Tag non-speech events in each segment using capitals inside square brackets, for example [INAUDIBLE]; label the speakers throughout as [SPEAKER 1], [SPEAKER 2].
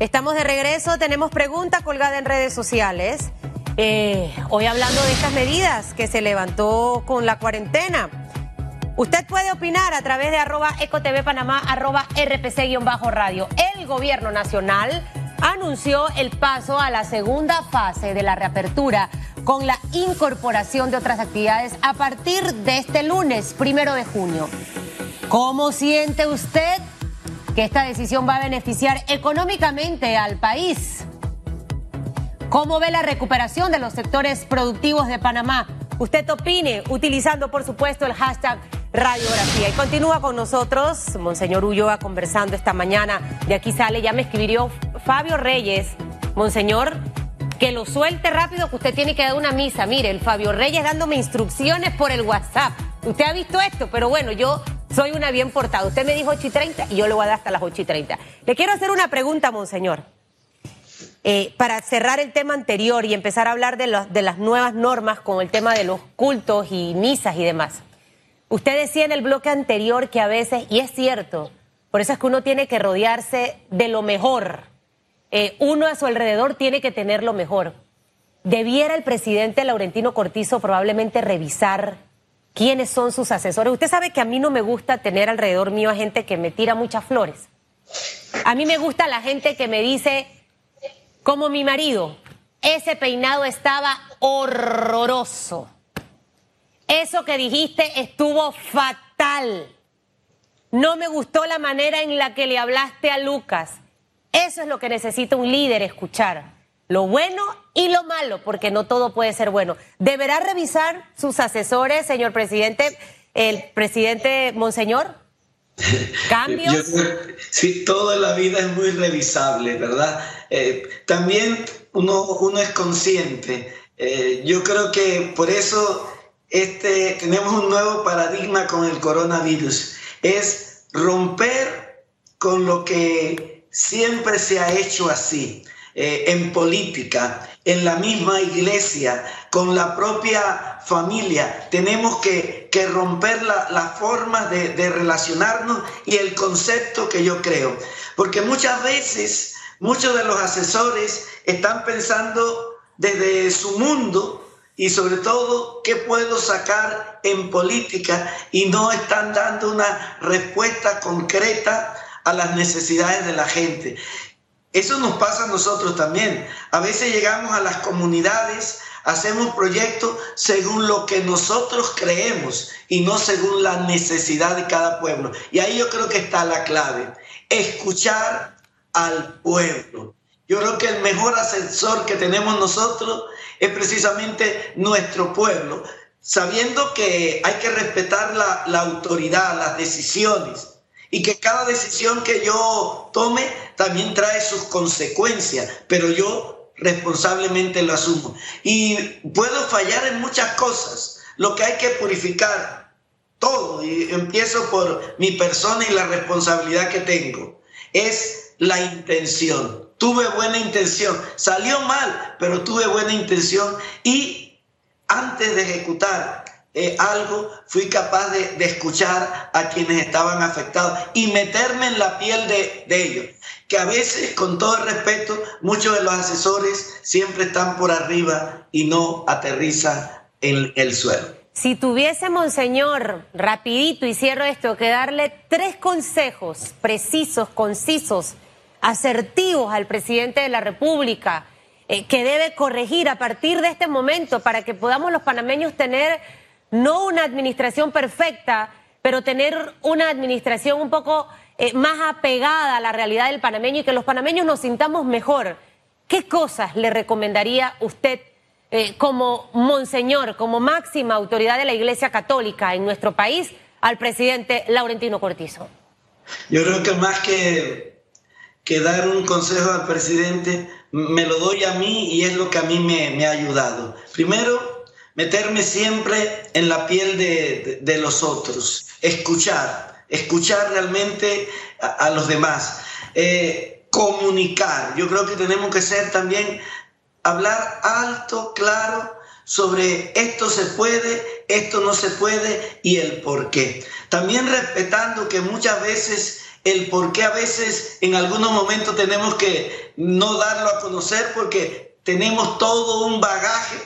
[SPEAKER 1] Estamos de regreso, tenemos pregunta colgada en redes sociales. Eh, hoy hablando de estas medidas que se levantó con la cuarentena. Usted puede opinar a través de arroba ecotv panamá, arroba rpc-radio. El gobierno nacional anunció el paso a la segunda fase de la reapertura con la incorporación de otras actividades a partir de este lunes, primero de junio. ¿Cómo siente usted que esta decisión va a beneficiar económicamente al país? ¿Cómo ve la recuperación de los sectores productivos de Panamá? Usted opine utilizando, por supuesto, el hashtag radiografía. Y continúa con nosotros, Monseñor Ulloa, conversando esta mañana. De aquí sale, ya me escribió Fabio Reyes, Monseñor, que lo suelte rápido, que usted tiene que dar una misa. Mire, el Fabio Reyes dándome instrucciones por el WhatsApp. Usted ha visto esto, pero bueno, yo soy una bien portada. Usted me dijo 8 y 30 y yo le voy a dar hasta las 8 y 30. Le quiero hacer una pregunta, Monseñor. Eh, para cerrar el tema anterior y empezar a hablar de, las nuevas normas con el tema de los cultos y misas y demás. Usted decía en el bloque anterior que a veces, y es cierto, por eso es que uno tiene que rodearse de lo mejor. Eh, uno a su alrededor tiene que tener lo mejor. Debiera el presidente Laurentino Cortizo probablemente revisar quiénes son sus asesores. Usted sabe que a mí no me gusta tener alrededor mío a gente que me tira muchas flores. A mí me gusta la gente que me dice, como mi marido, ese peinado estaba horroroso. Eso que dijiste estuvo fatal. No me gustó la manera en la que le hablaste a Lucas. Eso es lo que necesita un líder escuchar. Lo bueno y lo malo, porque no todo puede ser bueno. ¿Deberá revisar sus asesores, señor presidente, el presidente Monseñor? [LAUGHS] ¿Cambios?
[SPEAKER 2] sí, toda la vida es muy revisable, ¿verdad? Eh, también uno, uno es consciente. Eh, yo creo que por eso este, tenemos un nuevo paradigma con el coronavirus. Es romper con lo que siempre se ha hecho así, eh, en política, en la misma iglesia, con la propia familia. Tenemos que, romper las la formas de, de relacionarnos y el concepto que yo creo. Porque muchas veces muchos de los asesores están pensando desde su mundo y sobre todo qué puedo sacar en política y no están dando una respuesta concreta a las necesidades de la gente. Eso nos pasa a nosotros también. A veces llegamos a las comunidades, hacemos proyectos según lo que nosotros creemos y no según la necesidad de cada pueblo. Y ahí yo creo que está la clave, escuchar al pueblo. Yo creo que el mejor asesor que tenemos nosotros es precisamente nuestro pueblo, sabiendo que hay que respetar la, autoridad, las decisiones, y que cada decisión que yo tome también trae sus consecuencias, pero yo responsablemente lo asumo. Y puedo fallar en muchas cosas, lo que hay que purificar todo, y empiezo por mi persona y la responsabilidad que tengo, es la intención tuve buena intención. Salió mal, pero tuve buena intención y antes de ejecutar algo, fui capaz de, escuchar a quienes estaban afectados y meterme en la piel de, de ellos. Que a veces, con todo el respeto, muchos de los asesores siempre están por arriba y no aterrizan en el suelo.
[SPEAKER 1] Si tuviese, Monseñor, rapidito y cierro esto, que darle tres consejos precisos, concisos, asertivos al presidente de la República, eh, que debe corregir a partir de este momento para que podamos los panameños tener no una administración perfecta, pero tener una administración un poco eh, más apegada a la realidad del panameño y que los panameños nos sintamos mejor. ¿Qué cosas le recomendaría usted eh, como monseñor, como máxima autoridad de la Iglesia Católica en nuestro país al presidente Laurentino Cortizo?
[SPEAKER 2] Yo creo que más que que dar un consejo al presidente, me lo doy a mí y es lo que a mí me, ha ayudado. Primero, meterme siempre en la piel de, los otros, escuchar, escuchar realmente a, los demás, eh, comunicar. Yo creo que tenemos que ser también, hablar alto, claro, sobre esto se puede, esto no se puede y el por qué. También respetando que muchas veces el por qué a veces en algunos momentos tenemos que no darlo a conocer porque tenemos todo un bagaje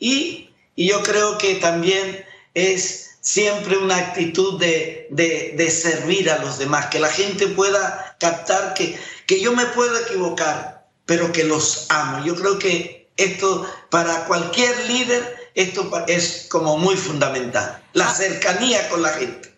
[SPEAKER 2] y, y yo creo que también es siempre una actitud de, de, servir a los demás, que la gente pueda captar que, que yo me puedo equivocar, pero que los amo. Yo creo que esto para cualquier líder, esto es como muy fundamental, la ah. cercanía con la gente.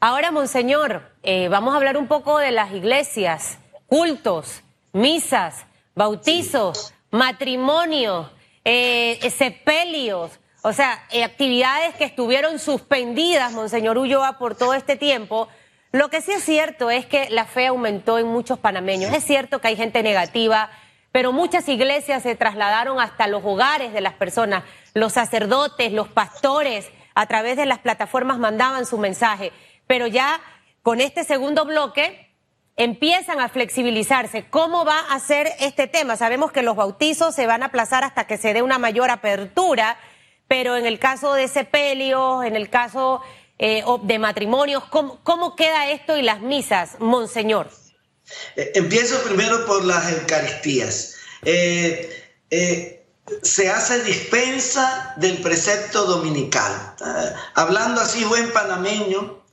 [SPEAKER 1] Ahora, Monseñor, eh, vamos a hablar un poco de las iglesias, cultos, misas, bautizos, matrimonios, eh, sepelios. O sea, eh, actividades que estuvieron suspendidas, Monseñor Ulloa, por todo este tiempo. Lo que sí es cierto es que la fe aumentó en muchos panameños. Es cierto que hay gente negativa, pero muchas iglesias se trasladaron hasta los hogares de las personas. Los sacerdotes, los pastores, a través de las plataformas mandaban su mensaje. Pero ya con este segundo bloque empiezan a flexibilizarse. ¿Cómo va a ser este tema? Sabemos que los bautizos se van a aplazar hasta que se dé una mayor apertura pero en el caso de sepelios, en el caso eh, de matrimonios, ¿cómo, queda esto y las misas, Monseñor?
[SPEAKER 2] Eh, empiezo primero por las Eucaristías. Eh, se hace dispensa del precepto dominical. hablando así buen panameño,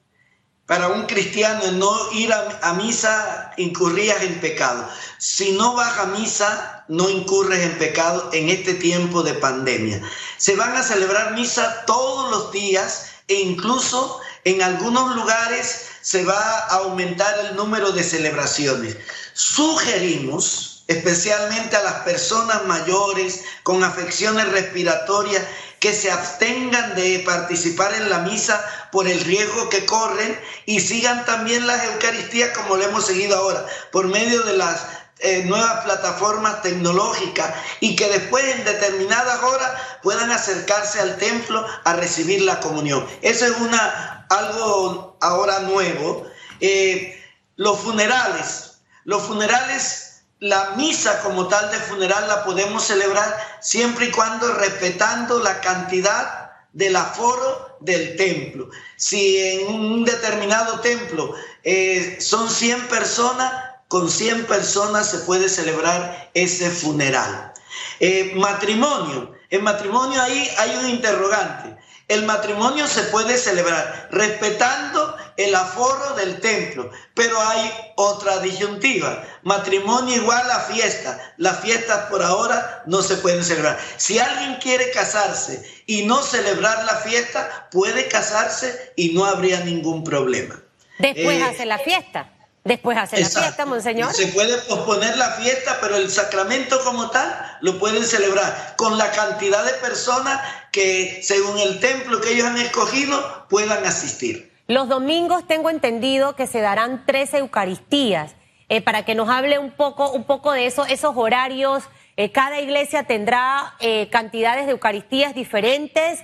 [SPEAKER 2] para un cristiano no ir a, misa incurrías en pecado. Si no vas a misa, no incurres en pecado en este tiempo de pandemia. Se van a celebrar misa todos los días e incluso en algunos lugares se va a aumentar el número de celebraciones. Sugerimos, especialmente a las personas mayores con afecciones respiratorias, que se abstengan de participar en la misa por el riesgo que corren y sigan también las Eucaristías como lo hemos seguido ahora, por medio de las eh, nuevas plataformas tecnológicas y que después en determinadas horas puedan acercarse al templo a recibir la comunión. Eso es una, algo ahora nuevo. Eh, los funerales, los funerales la misa como tal de funeral la podemos celebrar siempre y cuando respetando la cantidad del aforo del templo. Si en un determinado templo eh, son 100 personas, con 100 personas se puede celebrar ese funeral. Eh, matrimonio. En matrimonio ahí hay un interrogante. El matrimonio se puede celebrar respetando el aforo del templo, pero hay otra disyuntiva. Matrimonio igual a fiesta. Las fiestas por ahora no se pueden celebrar. Si alguien quiere casarse y no celebrar la fiesta, puede casarse y no habría ningún problema.
[SPEAKER 1] Después eh, hace la fiesta. Después hace la fiesta, monseñor.
[SPEAKER 2] Se puede posponer la fiesta, pero el sacramento como tal lo pueden celebrar con la cantidad de personas que, según el templo que ellos han escogido, puedan asistir.
[SPEAKER 1] Los domingos tengo entendido que se darán tres Eucaristías. Eh, para que nos hable un poco, un poco de eso, esos horarios. Eh, cada iglesia tendrá eh, cantidades de Eucaristías diferentes.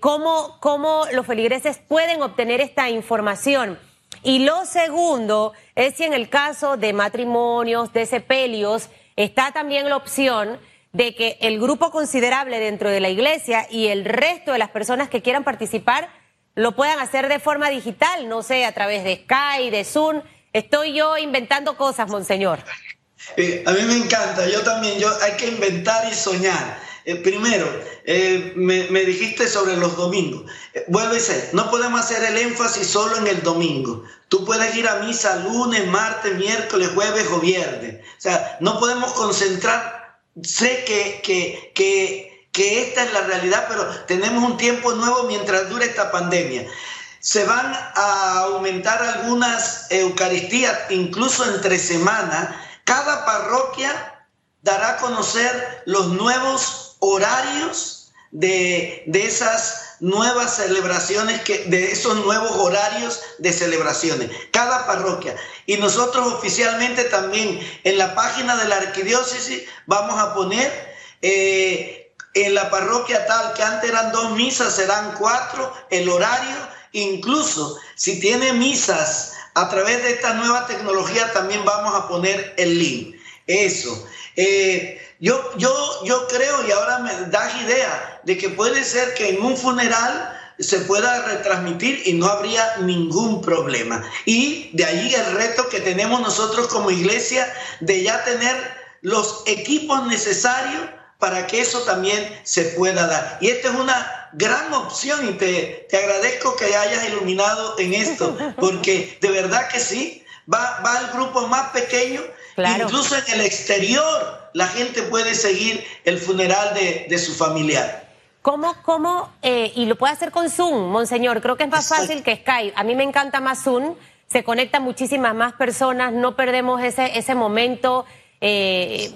[SPEAKER 1] ¿cómo, ¿Cómo los feligreses pueden obtener esta información? Y lo segundo es si en el caso de matrimonios, de sepelios, está también la opción de que el grupo considerable dentro de la iglesia y el resto de las personas que quieran participar lo puedan hacer de forma digital, no sé, a través de Skype, de Zoom. Estoy yo inventando cosas, monseñor.
[SPEAKER 2] Eh, a mí me encanta, yo también, yo hay que inventar y soñar. Eh, primero, eh, me, dijiste sobre los domingos. vuelvo a decir, no podemos hacer el énfasis solo en el domingo. Tú puedes ir a misa lunes, martes, miércoles, jueves o viernes. O sea, no podemos concentrar. Sé que, que, que que esta es la realidad, pero tenemos un tiempo nuevo mientras dure esta pandemia. Se van a aumentar algunas Eucaristías, incluso entre semanas. Cada parroquia dará a conocer los nuevos horarios de, de esas nuevas celebraciones, que, de esos nuevos horarios de celebraciones. Cada parroquia. Y nosotros oficialmente también en la página de la arquidiócesis vamos a poner eh, en la parroquia tal que antes eran dos misas, serán cuatro, el horario, incluso si tiene misas a través de esta nueva tecnología también vamos a poner el link. Eso. Eh, yo, yo, yo creo, y ahora me das idea, de que puede ser que en un funeral se pueda retransmitir y no habría ningún problema. Y de ahí el reto que tenemos nosotros como iglesia de ya tener los equipos necesarios para que eso también se pueda dar. Y esta es una gran opción y te, te agradezco que hayas iluminado en esto, [LAUGHS] porque de verdad que sí, va, va al grupo más pequeño, incluso en el exterior la gente puede seguir el funeral de, de su familiar.
[SPEAKER 1] ¿Cómo, cómo, eh, y lo puede hacer con Zoom, Monseñor? Creo que es más fácil que Skype. A mí me encanta más Zoom, se conectan muchísimas más personas, no perdemos ese, ese momento. Eh,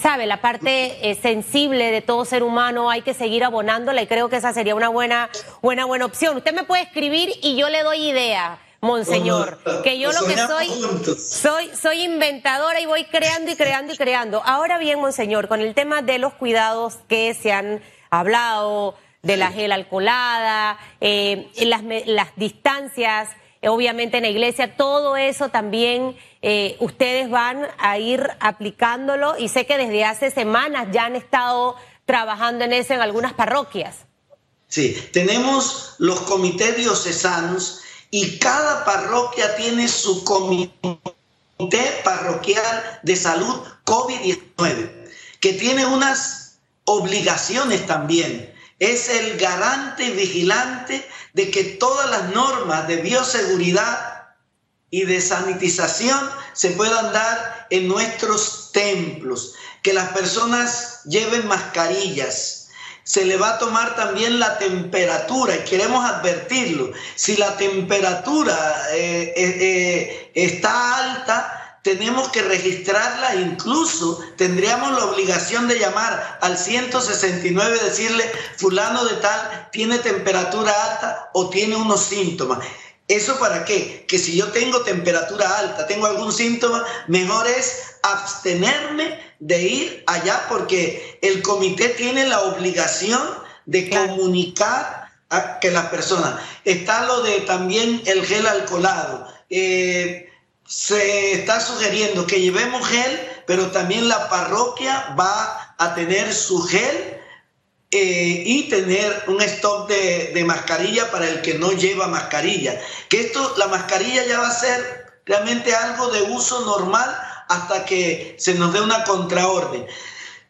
[SPEAKER 1] sabe, la parte eh, sensible de todo ser humano hay que seguir abonándola y creo que esa sería una buena, buena, buena opción. Usted me puede escribir y yo le doy idea, monseñor, que yo lo que soy, soy, soy inventadora y voy creando y creando y creando. Ahora bien, monseñor, con el tema de los cuidados que se han hablado, de la gel alcoholada, eh, las, las distancias, obviamente en la iglesia, todo eso también eh, ustedes van a ir aplicándolo y sé que desde hace semanas ya han estado trabajando en eso en algunas parroquias.
[SPEAKER 2] Sí, tenemos los comités diocesanos y cada parroquia tiene su comité parroquial de salud COVID-19, que tiene unas obligaciones también. Es el garante vigilante de que todas las normas de bioseguridad y de sanitización se puedan dar en nuestros templos, que las personas lleven mascarillas. Se le va a tomar también la temperatura y queremos advertirlo. Si la temperatura eh, eh, eh, está alta, tenemos que registrarla, incluso tendríamos la obligación de llamar al 169 y decirle, fulano de tal tiene temperatura alta o tiene unos síntomas. ¿Eso para qué? Que si yo tengo temperatura alta, tengo algún síntoma, mejor es abstenerme de ir allá porque el comité tiene la obligación de comunicar a que las personas. Está lo de también el gel alcoholado. Eh, se está sugiriendo que llevemos gel, pero también la parroquia va a tener su gel eh, y tener un stock de, mascarilla para el que no lleva mascarilla. Que esto, la mascarilla ya va a ser realmente algo de uso normal hasta que se nos dé una contraorden.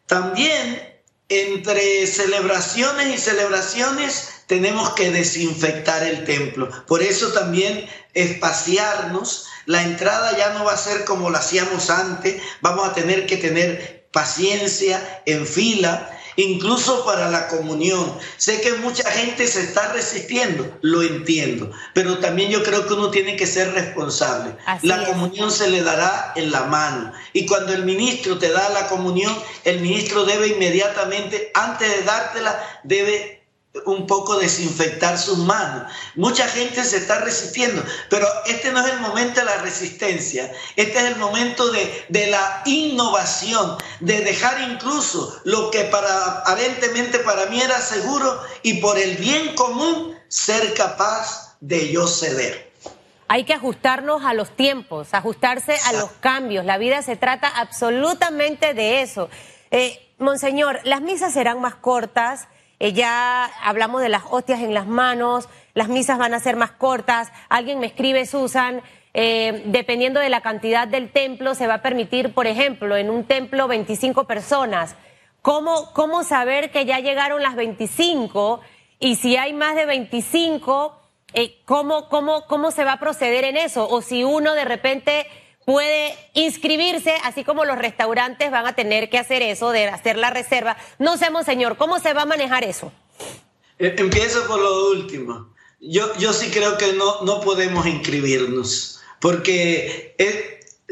[SPEAKER 2] También entre celebraciones y celebraciones tenemos que desinfectar el templo. Por eso también espaciarnos. La entrada ya no va a ser como la hacíamos antes. Vamos a tener que tener paciencia en fila incluso para la comunión. Sé que mucha gente se está resistiendo, lo entiendo, pero también yo creo que uno tiene que ser responsable. la comunión se le dará en la mano y cuando el ministro te da la comunión, el ministro debe inmediatamente, antes de dártela, debe un poco desinfectar sus manos. Mucha gente se está resistiendo, pero este no es el momento de la resistencia, este es el momento de, de la innovación, de dejar incluso lo que para, aparentemente para mí era seguro y por el bien común ser capaz de yo ceder.
[SPEAKER 1] Hay que ajustarnos a los tiempos, ajustarse a los cambios. La vida se trata absolutamente de eso. Eh, monseñor, las misas serán más cortas. Eh, ya hablamos de las hostias en las manos, las misas van a ser más cortas. Alguien me escribe, Susan, eh, dependiendo de la cantidad del templo, se va a permitir, por ejemplo, en un templo 25 personas. ¿Cómo, cómo saber que ya llegaron las 25? Y si hay más de 25, eh, ¿cómo, cómo, ¿cómo se va a proceder en eso? O si uno de repente puede inscribirse, así como los restaurantes van a tener que hacer eso, de hacer la reserva. No sé, monseñor, ¿cómo se va a manejar eso?
[SPEAKER 2] Eh, empiezo por lo último. Yo, yo sí creo que no, no podemos inscribirnos, porque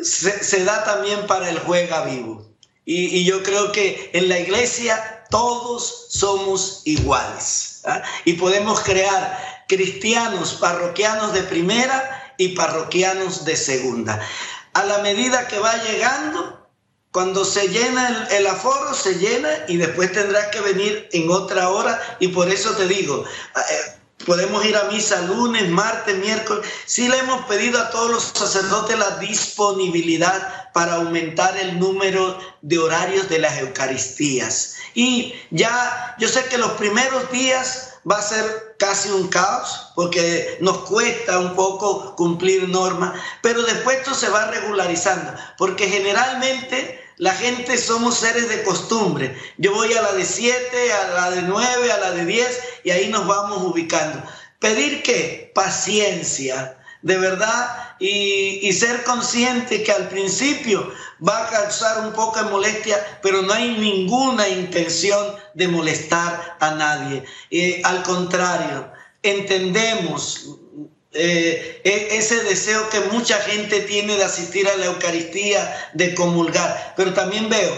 [SPEAKER 2] se, da también para el juega vivo. Y, yo creo que en la iglesia todos somos iguales. ¿ah? Y podemos crear cristianos parroquianos de primera y parroquianos de segunda a la medida que va llegando, cuando se llena el, aforo, se llena y después tendrás que venir en otra hora. Y por eso te digo, eh, podemos ir a misa lunes, martes, miércoles. Sí le hemos pedido a todos los sacerdotes la disponibilidad para aumentar el número de horarios de las Eucaristías. Y ya, yo sé que los primeros días va a ser casi un caos porque nos cuesta un poco cumplir normas, pero después esto se va regularizando porque generalmente La gente somos seres de costumbre. Yo voy a la de 7, a la de 9, a la de 10 y ahí nos vamos ubicando. Pedir qué? Paciencia, de verdad, y, ser consciente que al principio va a causar un poco de molestia, pero no hay ninguna intención de molestar a nadie. Eh, al contrario, entendemos eh, e, ese deseo que mucha gente tiene de asistir a la Eucaristía, de comulgar, pero también veo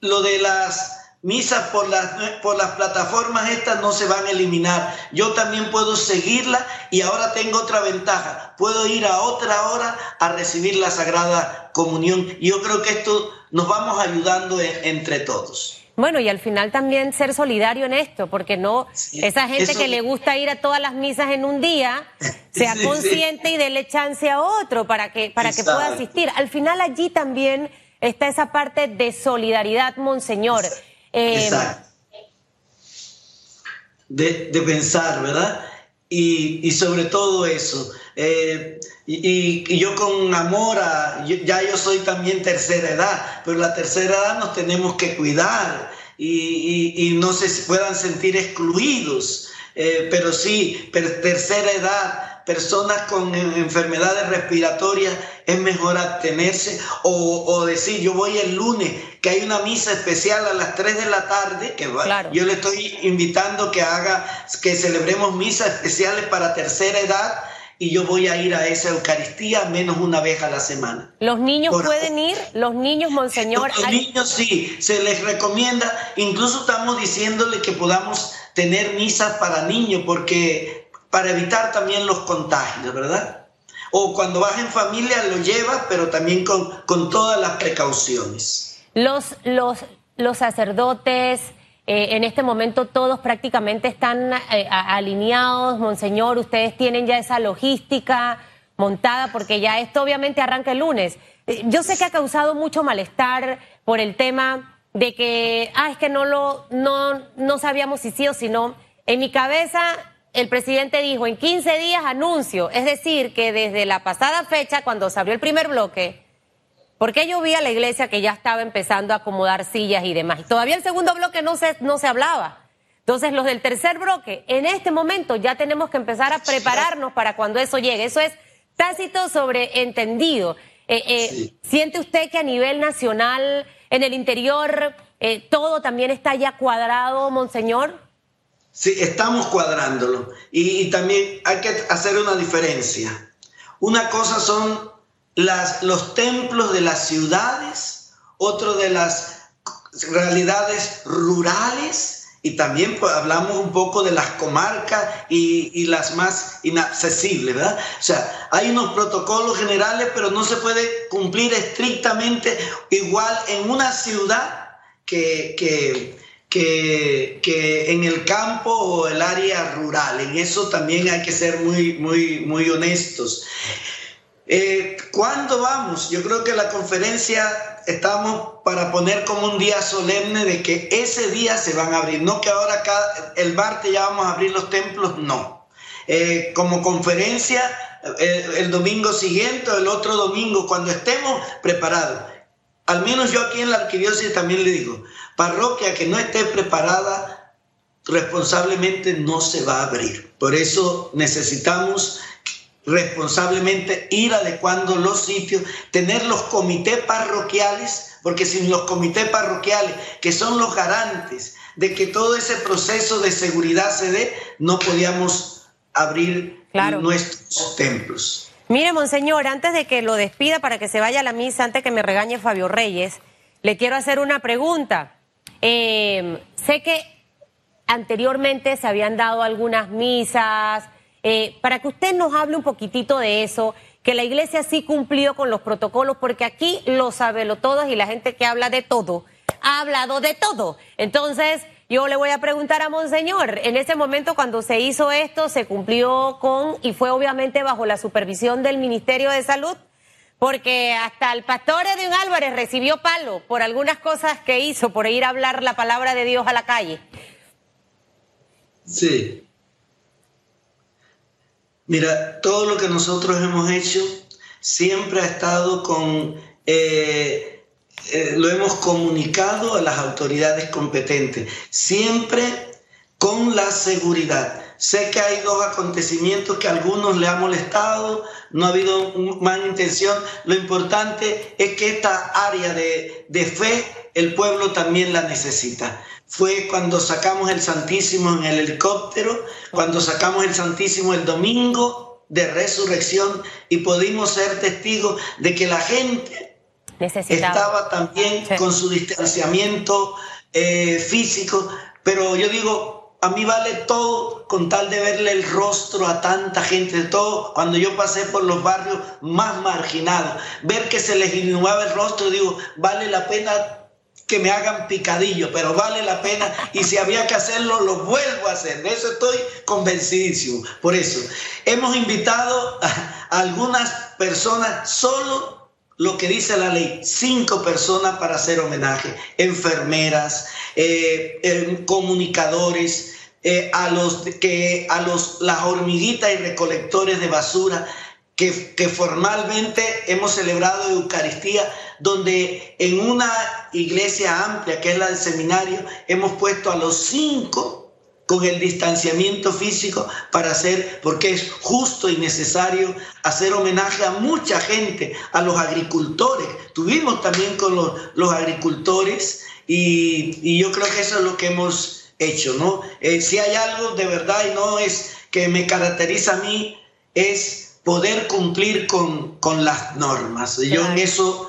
[SPEAKER 2] lo de las misas por las, por las plataformas estas no se van a eliminar. Yo también puedo seguirla y ahora tengo otra ventaja. Puedo ir a otra hora a recibir la Sagrada Comunión. Yo creo que esto nos vamos ayudando entre todos.
[SPEAKER 1] Bueno, y al final también ser solidario en esto, porque no, esa gente que le gusta ir a todas las misas en un día, [LAUGHS] sea consciente y déle chance a otro para que, para que pueda asistir. Al final allí también está esa parte de solidaridad, Monseñor.
[SPEAKER 2] Eh, de, pensar, ¿verdad? Y, sobre todo eso. Eh, y, yo con amor, a, ya yo soy también tercera edad, pero la tercera edad nos tenemos que cuidar y, no se puedan sentir excluidos. Eh, pero sí, tercera edad, personas con enfermedades respiratorias, es mejor abstenerse o, decir, yo voy el lunes, que hay una misa especial a las 3 de la tarde, que yo le estoy invitando que haga, que celebremos misas especiales para tercera edad y yo voy a ir a esa Eucaristía menos una vez a la semana.
[SPEAKER 1] ¿Los niños pueden ir? ¿Los niños, Monseñor?
[SPEAKER 2] Los niños sí, se les recomienda. Incluso estamos diciéndole que podamos tener misas para niños porque para evitar también los contagios, ¿verdad? O cuando vas en familia lo llevas, pero también con, con todas las precauciones.
[SPEAKER 1] Los, los, los sacerdotes, eh, en este momento todos prácticamente están eh, alineados, Monseñor, ustedes tienen ya esa logística montada, porque ya esto obviamente arranca el lunes. Eh, yo sé que ha causado mucho malestar por el tema de que, ah, es que no lo, no, no sabíamos si sí o si no. En mi cabeza el presidente dijo en 15 días anuncio, es decir, que desde la pasada fecha, cuando se abrió el primer bloque, porque yo vi a la iglesia que ya estaba empezando a acomodar sillas y demás. todavía el segundo bloque no se, no se hablaba. Entonces, los del tercer bloque, en este momento ya tenemos que empezar a prepararnos para cuando eso llegue. Eso es tácito sobreentendido. Eh, eh, ¿Siente usted que a nivel nacional, en el interior, eh, todo también está ya cuadrado, Monseñor?
[SPEAKER 2] Sí, estamos cuadrándolo. Y, también hay que hacer una diferencia. Una cosa son los templos de las ciudades, otro de las realidades rurales y también pues, hablamos un poco de las comarcas y, las más inaccesibles, ¿verdad? O sea, hay unos protocolos generales, pero no se puede cumplir estrictamente igual en una ciudad que que, que, en el campo o el área rural. En eso también hay que ser muy, muy, muy honestos. Eh, ¿Cuándo vamos? Yo creo que la conferencia estamos para poner como un día solemne de que ese día se van a abrir, no que ahora cada, el martes ya vamos a abrir los templos, no. Eh, como conferencia eh, el domingo siguiente o el otro domingo, cuando estemos preparados. Al menos yo aquí en la arquidiócesis también le digo, parroquia que no esté preparada responsablemente no se va a abrir. Por eso necesitamos responsablemente ir adecuando los sitios, tener los comités parroquiales, porque sin los comités parroquiales, que son los garantes de que todo ese proceso de seguridad se dé, no podíamos abrir nuestros templos.
[SPEAKER 1] Mire, Monseñor, antes de que lo despida para que se vaya a la misa, antes que me regañe Fabio Reyes, le quiero hacer una pregunta. Eh, sé que anteriormente se habían dado algunas misas, eh, para que usted nos hable un poquitito de eso, que la iglesia sí cumplió con los protocolos, porque aquí lo sabe todos y la gente que habla de todo, ha hablado de todo. Entonces, yo le voy a preguntar a Monseñor, en ese momento cuando se hizo esto, se cumplió con, y fue obviamente bajo la supervisión del Ministerio de Salud, porque hasta el pastor Edwin Álvarez recibió palo por algunas cosas que hizo, por ir a hablar la palabra de Dios a la calle.
[SPEAKER 2] Sí. Mira, todo lo que nosotros hemos hecho siempre ha estado con eh, eh, lo hemos comunicado a las autoridades competentes, siempre con la seguridad. Sé que hay dos acontecimientos que a algunos le ha molestado, no ha habido mala intención. Lo importante es que esta área de, de fe el pueblo también la necesita. Fue cuando sacamos el Santísimo en el helicóptero, cuando sacamos el Santísimo el domingo de resurrección y pudimos ser testigos de que la gente estaba también con su distanciamiento eh, físico, pero yo digo, a mí vale todo con tal de verle el rostro a tanta gente, todo cuando yo pasé por los barrios más marginados, ver que se les inundaba el rostro, digo, vale la pena que me hagan picadillo, pero vale la pena y si había que hacerlo, lo vuelvo a hacer. De eso estoy convencidísimo. Por eso, hemos invitado a algunas personas solo lo que dice la ley, cinco personas para hacer homenaje, enfermeras, eh, comunicadores, eh, a los que a los las hormiguitas y recolectores de basura que, que, formalmente hemos celebrado Eucaristía, donde en una iglesia amplia, que es la del seminario, hemos puesto a los cinco con el distanciamiento físico para hacer, porque es justo y necesario hacer homenaje a mucha gente, a los agricultores. Tuvimos también con los, los agricultores y, y, yo creo que eso es lo que hemos hecho, ¿no? Eh, si hay algo de verdad y no es que me caracteriza a mí, es poder cumplir con, con las normas. Yo en eso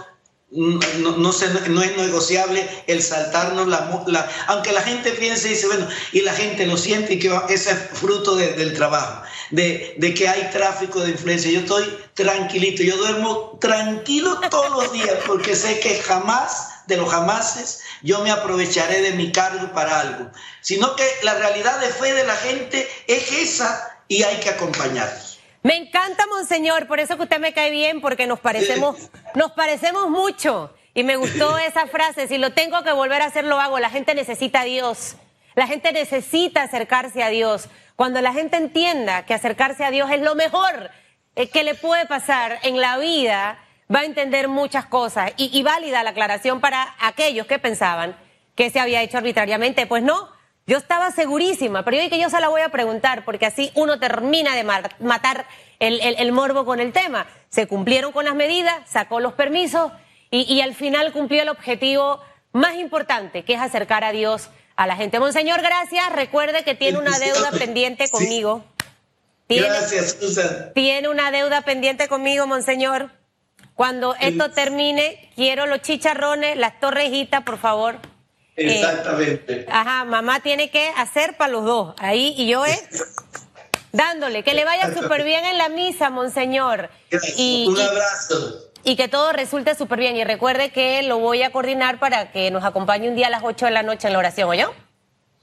[SPEAKER 2] no, no, es negociable el saltarnos la, Aunque la gente piense y dice, bueno, y la gente lo siente y que ese es fruto del trabajo, de, que hay tráfico de influencia. Yo estoy tranquilito, yo duermo tranquilo todos los días porque sé que jamás, de los jamases, yo me aprovecharé de mi cargo para algo, sino que la realidad de fe de la gente es esa y hay que acompañarlos.
[SPEAKER 1] Me encanta, monseñor, por eso que usted me cae bien, porque nos parecemos, nos parecemos mucho. Y me gustó esa frase, si lo tengo que volver a hacer, lo hago. La gente necesita a Dios. La gente necesita acercarse a Dios. Cuando la gente entienda que acercarse a Dios es lo mejor eh, que le puede pasar en la vida, va a entender muchas cosas. Y, y válida la aclaración para aquellos que pensaban que se había hecho arbitrariamente. Pues no, yo estaba segurísima, pero yo dije que yo se la voy a preguntar, porque así uno termina de matar el, morbo con el tema. Se cumplieron con las medidas, sacó los permisos y, al final cumplió el objetivo más importante, que es acercar a Dios a la gente. Monseñor, gracias. Recuerde que tiene una deuda pendiente conmigo.
[SPEAKER 2] gracias, Susan.
[SPEAKER 1] Tiene una deuda pendiente conmigo, Monseñor. Cuando esto termine, quiero los chicharrones, las torrejitas, por favor.
[SPEAKER 2] Exactamente.
[SPEAKER 1] ajá, mamá tiene que hacer para los dos. Ahí y yo es dándole. Que le vaya súper bien en la misa, monseñor.
[SPEAKER 2] Y, Un abrazo.
[SPEAKER 1] Y, que todo resulte súper bien. Y recuerde que lo voy a coordinar para que nos acompañe un día a las 8 de la noche en la oración, ¿oyó?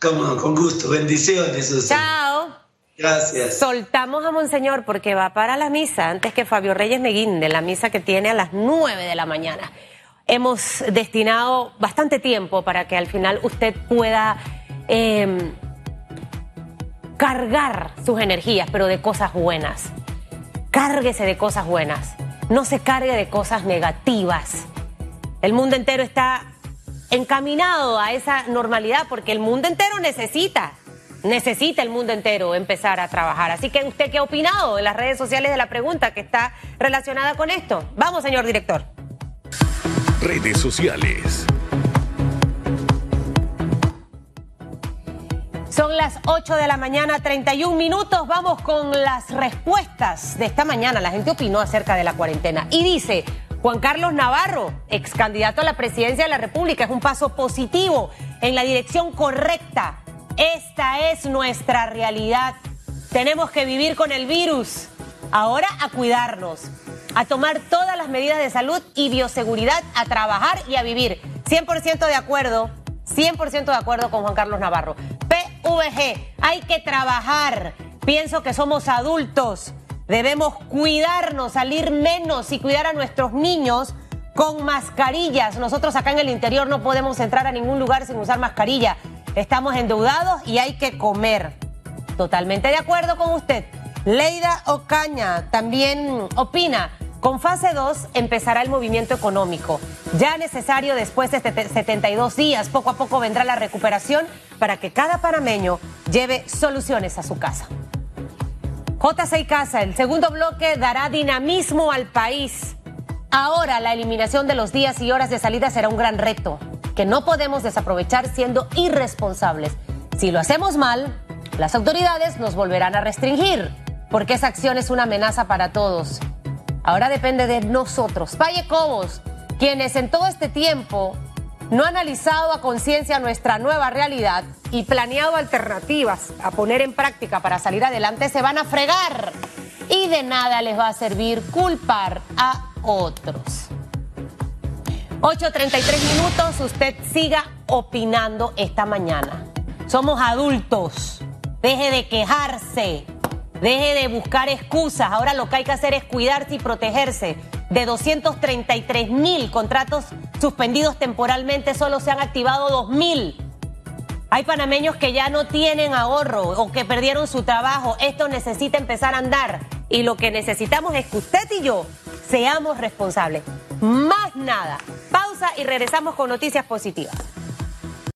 [SPEAKER 2] Como, con gusto. Bendiciones.
[SPEAKER 1] Chao.
[SPEAKER 2] Gracias.
[SPEAKER 1] Soltamos a Monseñor porque va para la misa antes que Fabio Reyes Meguinde, la misa que tiene a las 9 de la mañana hemos destinado bastante tiempo para que al final usted pueda em, cargar sus energías, pero de cosas buenas. Cárguese de cosas buenas. No se cargue de cosas negativas. El mundo entero está encaminado a esa normalidad porque el mundo entero necesita, necesita el mundo entero empezar a trabajar. Así que usted qué ha opinado en las redes sociales de la pregunta que está relacionada con esto. Vamos, señor director
[SPEAKER 3] redes sociales.
[SPEAKER 1] Son las 8 de la mañana, 31 minutos. Vamos con las respuestas de esta mañana. La gente opinó acerca de la cuarentena y dice, Juan Carlos Navarro, ex candidato a la presidencia de la República, es un paso positivo en la dirección correcta. Esta es nuestra realidad. Tenemos que vivir con el virus. Ahora a cuidarnos a tomar todas las medidas de salud y bioseguridad, a trabajar y a vivir. 100% de acuerdo, 100% de acuerdo con Juan Carlos Navarro. PVG, hay que trabajar. Pienso que somos adultos. Debemos cuidarnos, salir menos y cuidar a nuestros niños con mascarillas. Nosotros acá en el interior no podemos entrar a ningún lugar sin usar mascarilla. Estamos endeudados y hay que comer. Totalmente de acuerdo con usted. Leida Ocaña también opina Con fase 2 empezará el movimiento económico, ya necesario después de 72 días. Poco a poco vendrá la recuperación para que cada panameño lleve soluciones a su casa. J6 Casa, el segundo bloque dará dinamismo al país. Ahora la eliminación de los días y horas de salida será un gran reto que no podemos desaprovechar siendo irresponsables. Si lo hacemos mal, las autoridades nos volverán a restringir, porque esa acción es una amenaza para todos. Ahora depende de nosotros, Valle Cobos, quienes en todo este tiempo no han analizado a conciencia nuestra nueva realidad y planeado alternativas a poner en práctica para salir adelante, se van a fregar. Y de nada les va a servir culpar a otros. 8.33 minutos, usted siga opinando esta mañana. Somos adultos. Deje de quejarse. Deje de buscar excusas. Ahora lo que hay que hacer es cuidarse y protegerse. De 233 mil contratos suspendidos temporalmente, solo se han activado 2 mil. Hay panameños que ya no tienen ahorro o que perdieron su trabajo. Esto necesita empezar a andar. Y lo que necesitamos es que usted y yo seamos responsables. Más nada. Pausa y regresamos con noticias positivas.